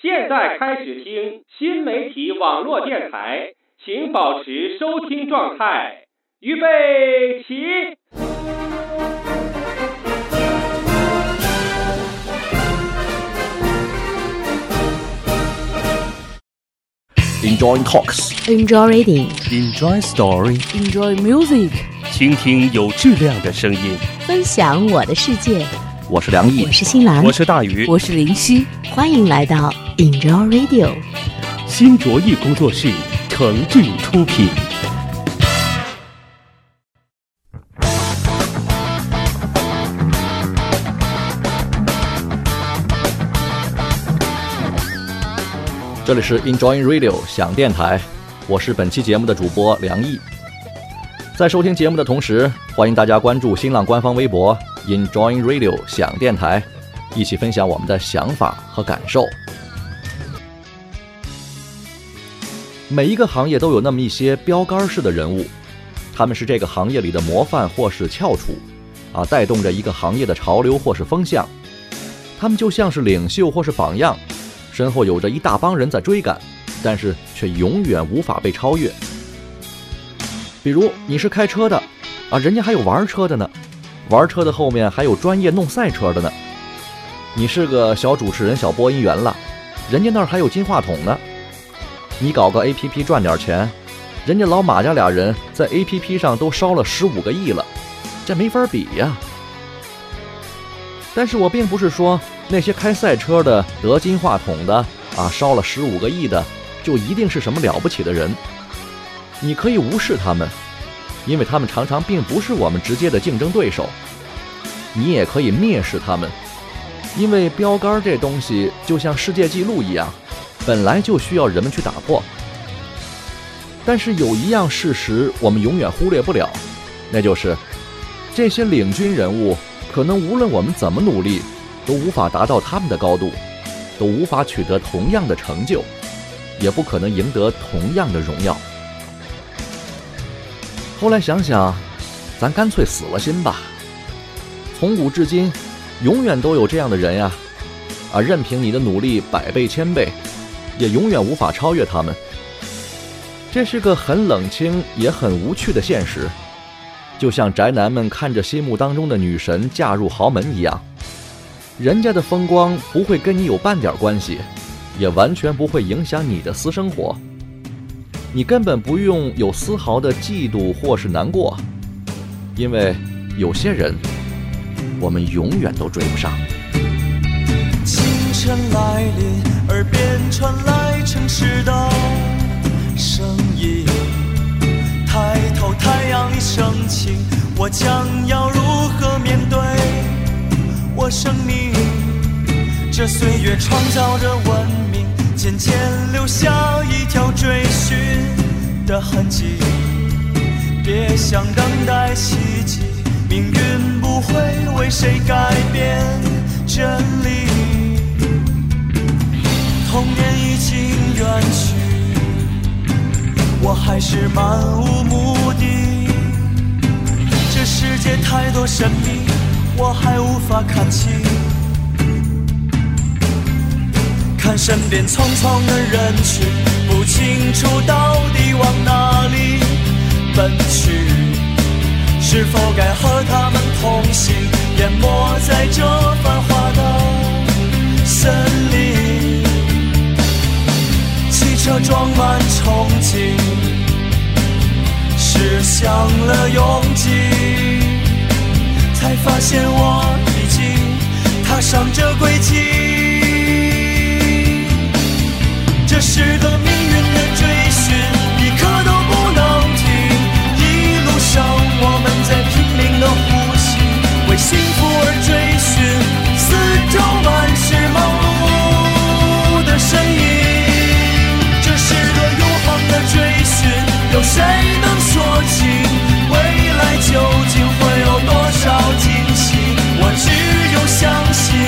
现在开始听新媒体网络电台，请保持收听状态。预备起！Enjoying talks, Enjoy reading, Enjoy story，enjoy music，倾听有质量的声音。分享我的世界。我是梁毅我。是新兰，我是大鱼，我是林夕，欢迎来到 Enjoy Radio。新卓艺工作室诚挚出品。这里是 Enjoying Radio 想电台，我是本期节目的主播梁毅。在收听节目的同时，欢迎大家关注新浪官方微博 “Enjoy Radio 想电台，一起分享我们的想法和感受。每一个行业都有那么一些标杆式的人物，他们是这个行业里的模范或是翘楚，啊，带动着一个行业的潮流或是风向。他们就像是领袖或是榜样，身后有着一大帮人在追赶，但是却永远无法被超越。比如你是开车的，啊，人家还有玩车的呢，玩车的后面还有专业弄赛车的呢。你是个小主持人、小播音员了，人家那儿还有金话筒呢。你搞个 APP 赚点钱，人家老马家俩人在 APP 上都烧了十五个亿了，这没法比呀。但是我并不是说那些开赛车的、得金话筒的啊，烧了十五个亿的，就一定是什么了不起的人。你可以无视他们，因为他们常常并不是我们直接的竞争对手。你也可以蔑视他们，因为标杆这东西就像世界纪录一样，本来就需要人们去打破。但是有一样事实我们永远忽略不了，那就是这些领军人物。可能无论我们怎么努力，都无法达到他们的高度，都无法取得同样的成就，也不可能赢得同样的荣耀。后来想想，咱干脆死了心吧。从古至今，永远都有这样的人呀，啊，任凭你的努力百倍千倍，也永远无法超越他们。这是个很冷清也很无趣的现实。就像宅男们看着心目当中的女神嫁入豪门一样，人家的风光不会跟你有半点关系，也完全不会影响你的私生活。你根本不用有丝毫的嫉妒或是难过，因为有些人，我们永远都追不上。清晨来临，耳边传来城市的声音。抬头，太阳已升起，我将要如何面对我生命？这岁月创造着文明，渐渐留下一条追寻的痕迹。别想等待奇迹，命运不会为谁改变真理。童年已经远去。我还是漫无目的，这世界太多神秘，我还无法看清。看身边匆匆的人群，不清楚到底往哪里奔去，是否该和他们同行，淹没在这繁华的森林。汽车装满憧憬，驶向了拥挤，才发现我已经踏上这轨迹。是个命运的追寻，一刻都不能停。一路上我们在拼命的呼吸，为幸福而追寻。四周满是忙碌的身影，这是个永恒的追寻。有谁能说清未来究竟会有多少惊喜？我只有相信。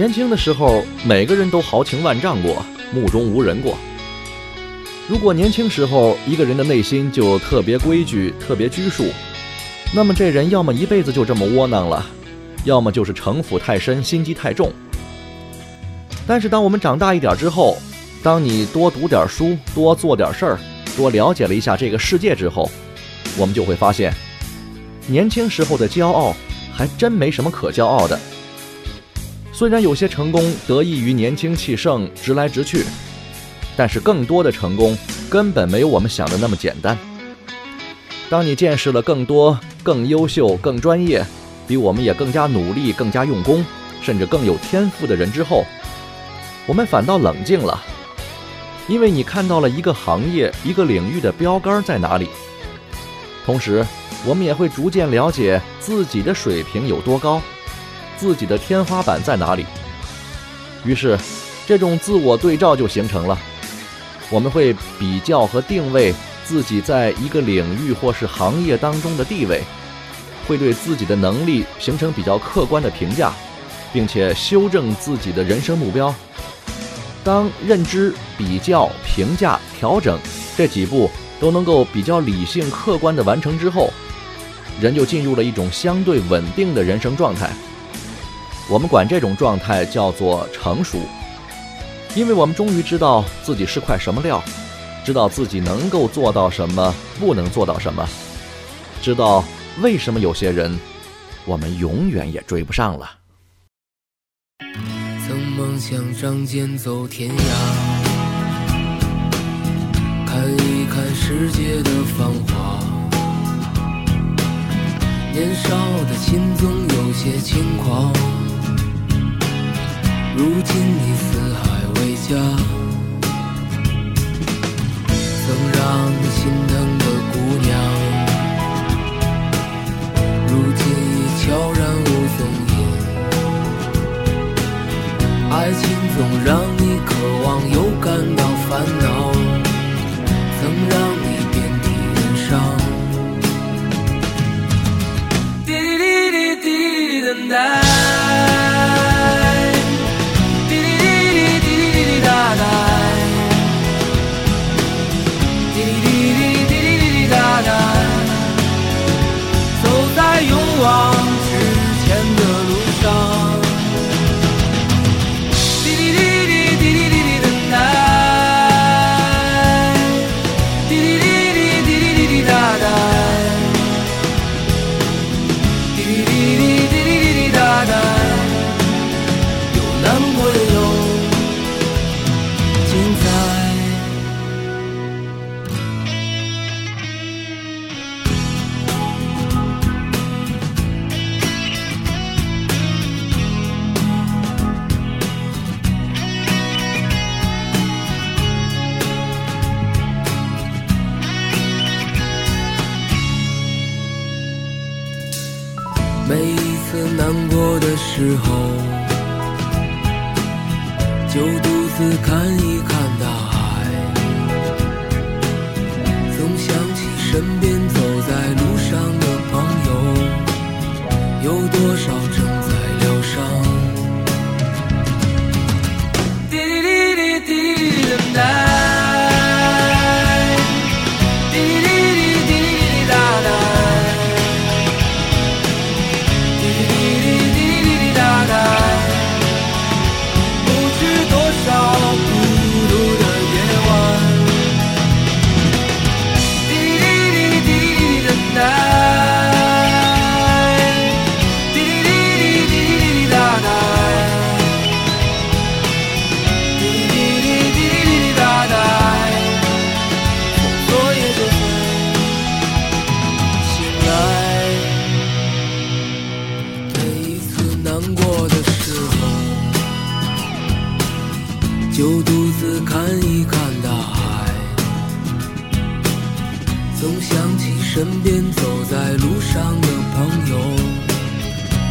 年轻的时候，每个人都豪情万丈过，目中无人过。如果年轻时候一个人的内心就特别规矩、特别拘束，那么这人要么一辈子就这么窝囊了，要么就是城府太深、心机太重。但是当我们长大一点之后，当你多读点书、多做点事儿、多了解了一下这个世界之后，我们就会发现，年轻时候的骄傲还真没什么可骄傲的。虽然有些成功得益于年轻气盛、直来直去，但是更多的成功根本没有我们想的那么简单。当你见识了更多、更优秀、更专业，比我们也更加努力、更加用功，甚至更有天赋的人之后，我们反倒冷静了，因为你看到了一个行业、一个领域的标杆在哪里。同时，我们也会逐渐了解自己的水平有多高。自己的天花板在哪里？于是，这种自我对照就形成了。我们会比较和定位自己在一个领域或是行业当中的地位，会对自己的能力形成比较客观的评价，并且修正自己的人生目标。当认知、比较、评价、调整这几步都能够比较理性、客观地完成之后，人就进入了一种相对稳定的人生状态。我们管这种状态叫做成熟，因为我们终于知道自己是块什么料，知道自己能够做到什么，不能做到什么，知道为什么有些人我们永远也追不上了。曾梦想仗剑走天涯，看一看世界的繁华。年少的心总有些轻狂，如今你四海为家，曾让你心疼的姑娘，如今已悄然无踪影。爱情总让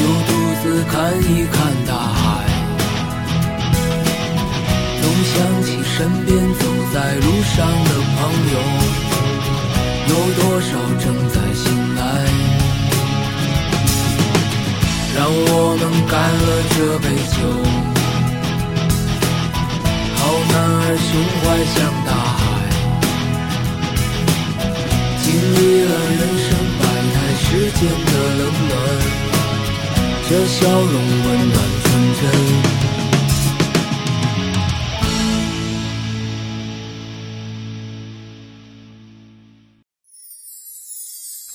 就独自看一看大海。总想起身边走在路上的朋友，有多少正在醒来？让我们干了这杯酒，笑容温暖纯真。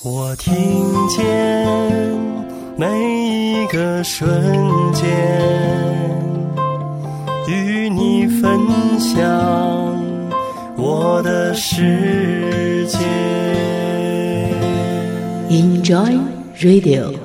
我听见每一个瞬间，与你分享我的世界。Enjoy Radio.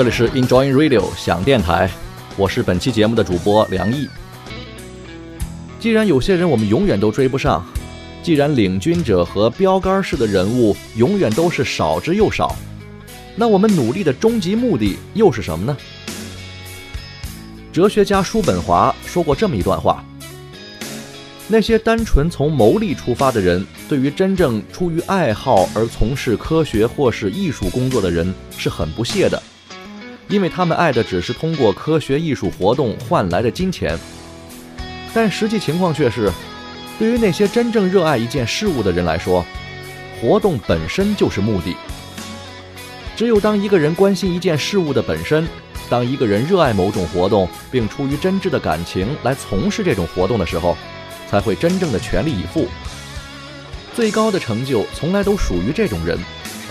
这里是 Enjoy Radio 想电台，我是本期节目的主播梁毅。既然有些人我们永远都追不上，既然领军者和标杆式的人物永远都是少之又少，那我们努力的终极目的又是什么呢？哲学家叔本华说过这么一段话：那些单纯从牟利出发的人，对于真正出于爱好而从事科学或是艺术工作的人是很不屑的。因为他们爱的只是通过科学艺术活动换来的金钱，但实际情况却是，对于那些真正热爱一件事物的人来说，活动本身就是目的。只有当一个人关心一件事物的本身，当一个人热爱某种活动，并出于真挚的感情来从事这种活动的时候，才会真正的全力以赴。最高的成就从来都属于这种人，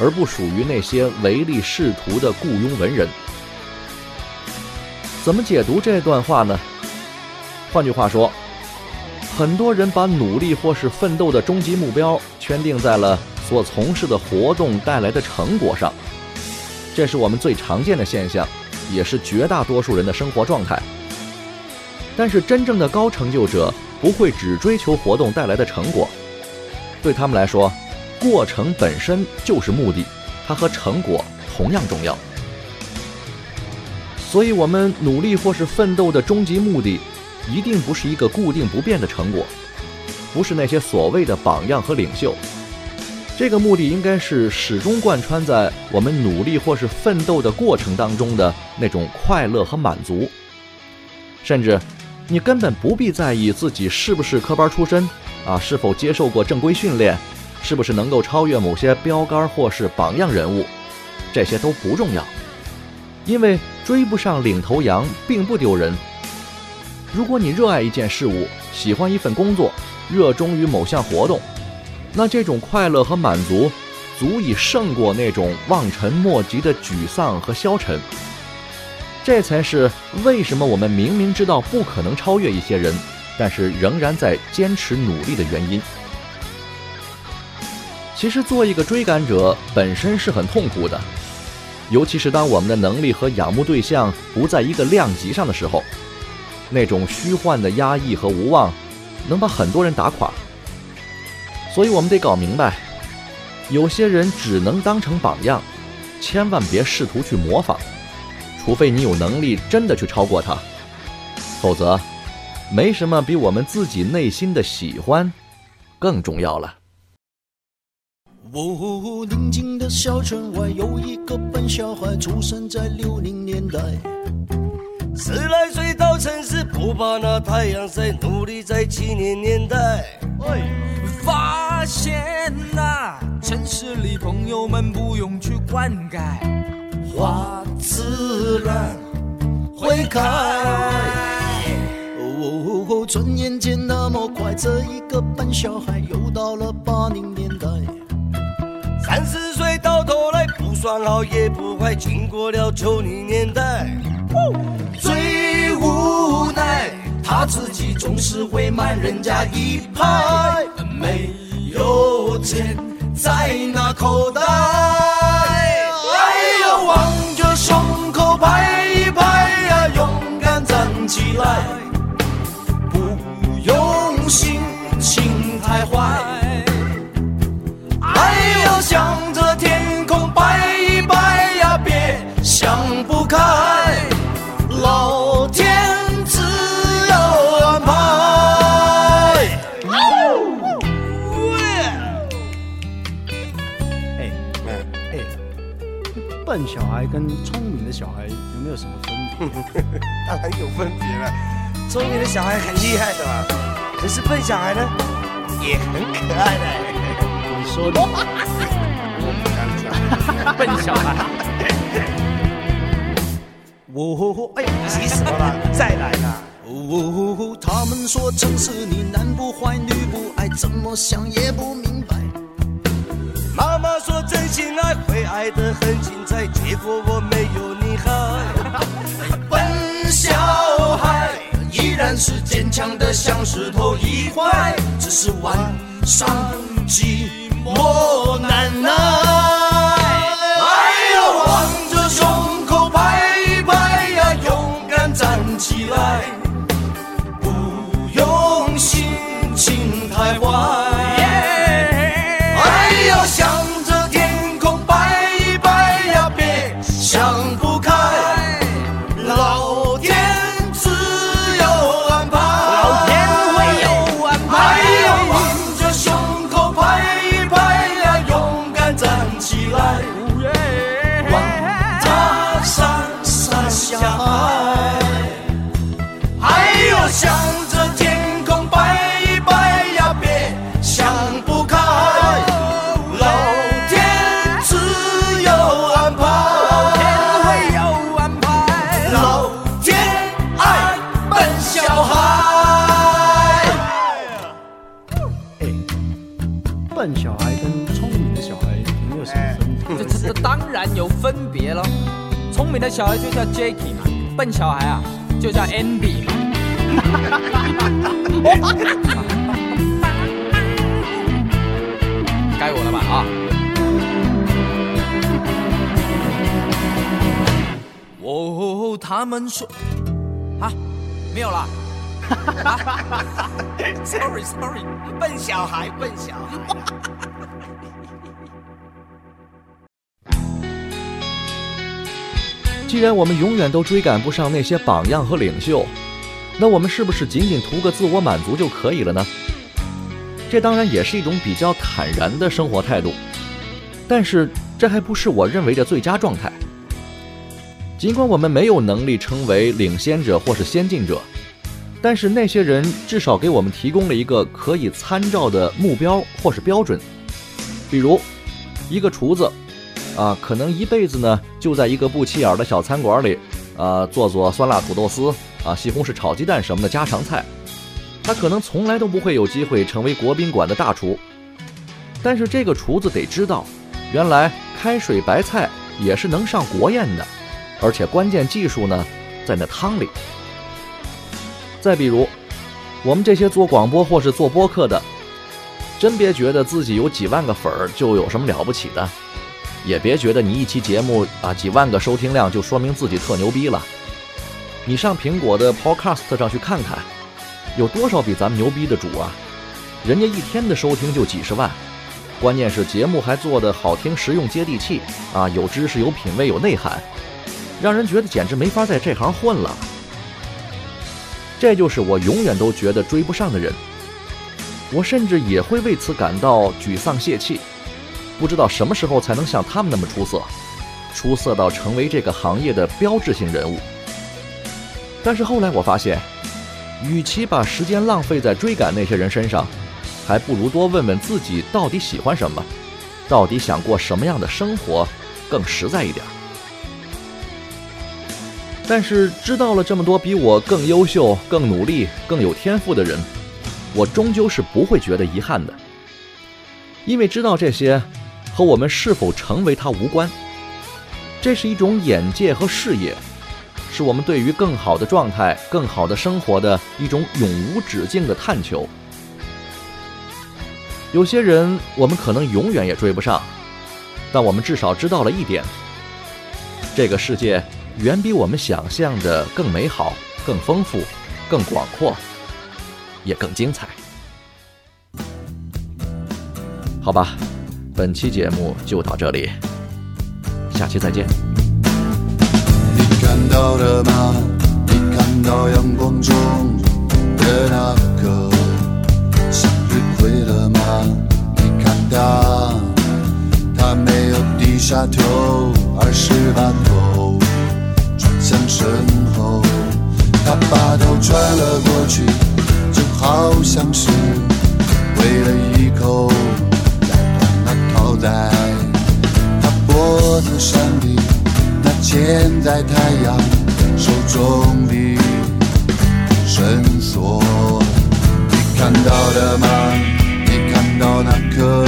而不属于那些唯利是图的雇佣文人。怎么解读这段话呢？换句话说，很多人把努力或是奋斗的终极目标圈定在了所从事的活动带来的成果上，这是我们最常见的现象，也是绝大多数人的生活状态。但是，真正的高成就者不会只追求活动带来的成果，对他们来说，过程本身就是目的，它和成果同样重要。所以，我们努力或是奋斗的终极目的，一定不是一个固定不变的成果，不是那些所谓的榜样和领袖。这个目的应该是始终贯穿在我们努力或是奋斗的过程当中的那种快乐和满足。甚至，你根本不必在意自己是不是科班出身，啊，是否接受过正规训练，是不是能够超越某些标杆或是榜样人物，这些都不重要。因为追不上领头羊并不丢人。如果你热爱一件事物，喜欢一份工作，热衷于某项活动，那这种快乐和满足，足以胜过那种望尘莫及的沮丧和消沉。这才是为什么我们明明知道不可能超越一些人，但是仍然在坚持努力的原因。其实，做一个追赶者本身是很痛苦的。尤其是当我们的能力和仰慕对象不在一个量级上的时候，那种虚幻的压抑和无望，能把很多人打垮。所以我们得搞明白，有些人只能当成榜样，千万别试图去模仿，除非你有能力真的去超过他，否则，没什么比我们自己内心的喜欢更重要了。哦，宁静的小村外有一个笨小孩，出生在六零年代。十来岁到城市，不怕那太阳晒，努力在七零年代。发现呐、城市里朋友们不用去灌溉，花自然会开。哦，转眼间那么快，这一个笨小孩又到了八零年代。三十岁到头来不算好也不坏，经过了九零年代。最无奈，他自己总是会慢人家一拍，没有钱在那口袋。笨小孩跟聪明的小孩有没有什么分别？当然有分别了，聪明的小孩很厉害的嘛，可是笨小孩呢，也很可爱的。你说的，我不敢讲，笨小孩。哦，哎呀，急死我了，再来啦！哦，他们说城市里男不坏女不爱，怎么想也不明白。真心爱会爱得很精彩，结果我没有你好。笨小孩依然是坚强的像石头一块，只是晚上寂寞难耐。小孩啊就叫 Andy 嘛。该我了吧啊！哦，他们说啊，没有了。啊，sorry sorry，笨小孩，笨小孩。既然我们永远都追赶不上那些榜样和领袖，那我们是不是仅仅图个自我满足就可以了呢？这当然也是一种比较坦然的生活态度，但是这还不是我认为的最佳状态。尽管我们没有能力成为领先者或是先进者，但是那些人至少给我们提供了一个可以参照的目标或是标准。比如，一个厨子，啊，可能一辈子呢就在一个不起眼的小餐馆里，啊，做做酸辣土豆丝，啊，西红柿炒鸡蛋什么的家常菜。他可能从来都不会有机会成为国宾馆的大厨，但是这个厨子得知道，原来开水白菜也是能上国宴的，而且关键技术呢在那汤里。再比如，我们这些做广播或是做播客的，真别觉得自己有几万个粉儿就有什么了不起的，也别觉得你一期节目啊几万个收听量就说明自己特牛逼了。你上苹果的 Podcast 上去看看。有多少比咱们牛逼的主啊？人家一天的收听就几十万，关键是节目还做得好听、实用、接地气啊，有知识、有品位、有内涵，让人觉得简直没法在这行混了。这就是我永远都觉得追不上的人。我甚至也会为此感到沮丧泄气，不知道什么时候才能像他们那么出色，出色到成为这个行业的标志性人物。但是后来我发现，与其把时间浪费在追赶那些人身上，还不如多问问自己到底喜欢什么，到底想过什么样的生活，更实在一点。但是知道了这么多比我更优秀、更努力、更有天赋的人。我终究是不会觉得遗憾的，因为知道这些和我们是否成为他无关。这是一种眼界和视野，是我们对于更好的状态、更好的生活的一种永无止境的探求。有些人我们可能永远也追不上，但我们至少知道了一点：这个世界远比我们想象的更美好、更丰富、更广阔。也更精彩，好吧，本期节目就到这里，下期再见。你看到了吗？你看到阳光中的那个向日葵了吗？你看他，他没有低下头，而是把头转向身后，他把头转了过去。就好像是为了一口在他脖子上的那牵在太阳手中的绳索。你看到了吗？你看到那颗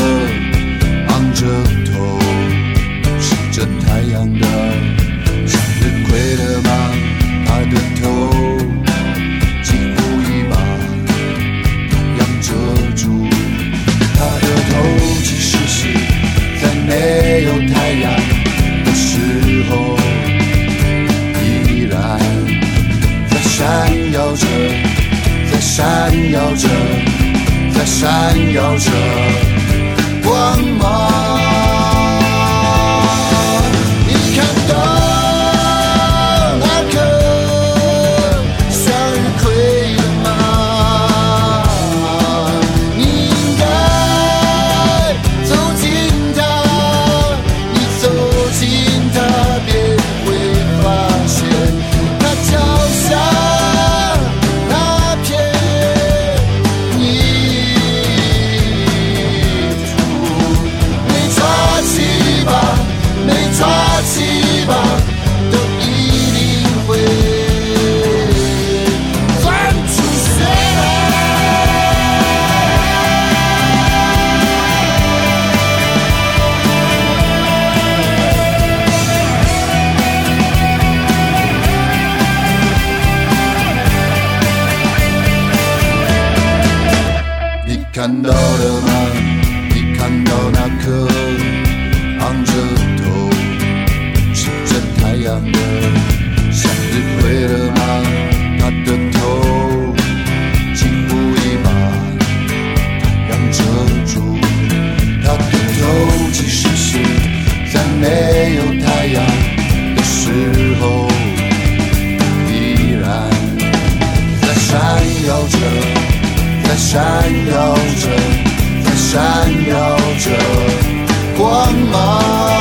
昂着闪耀着，在闪耀着光芒。到了吗？你看到那颗昂着头吃着太阳的向日葵了吗？它的头几乎一把太阳遮住。它的头其实是在没有太阳的时候，依然在闪耀着。在闪耀着，在闪耀着光芒。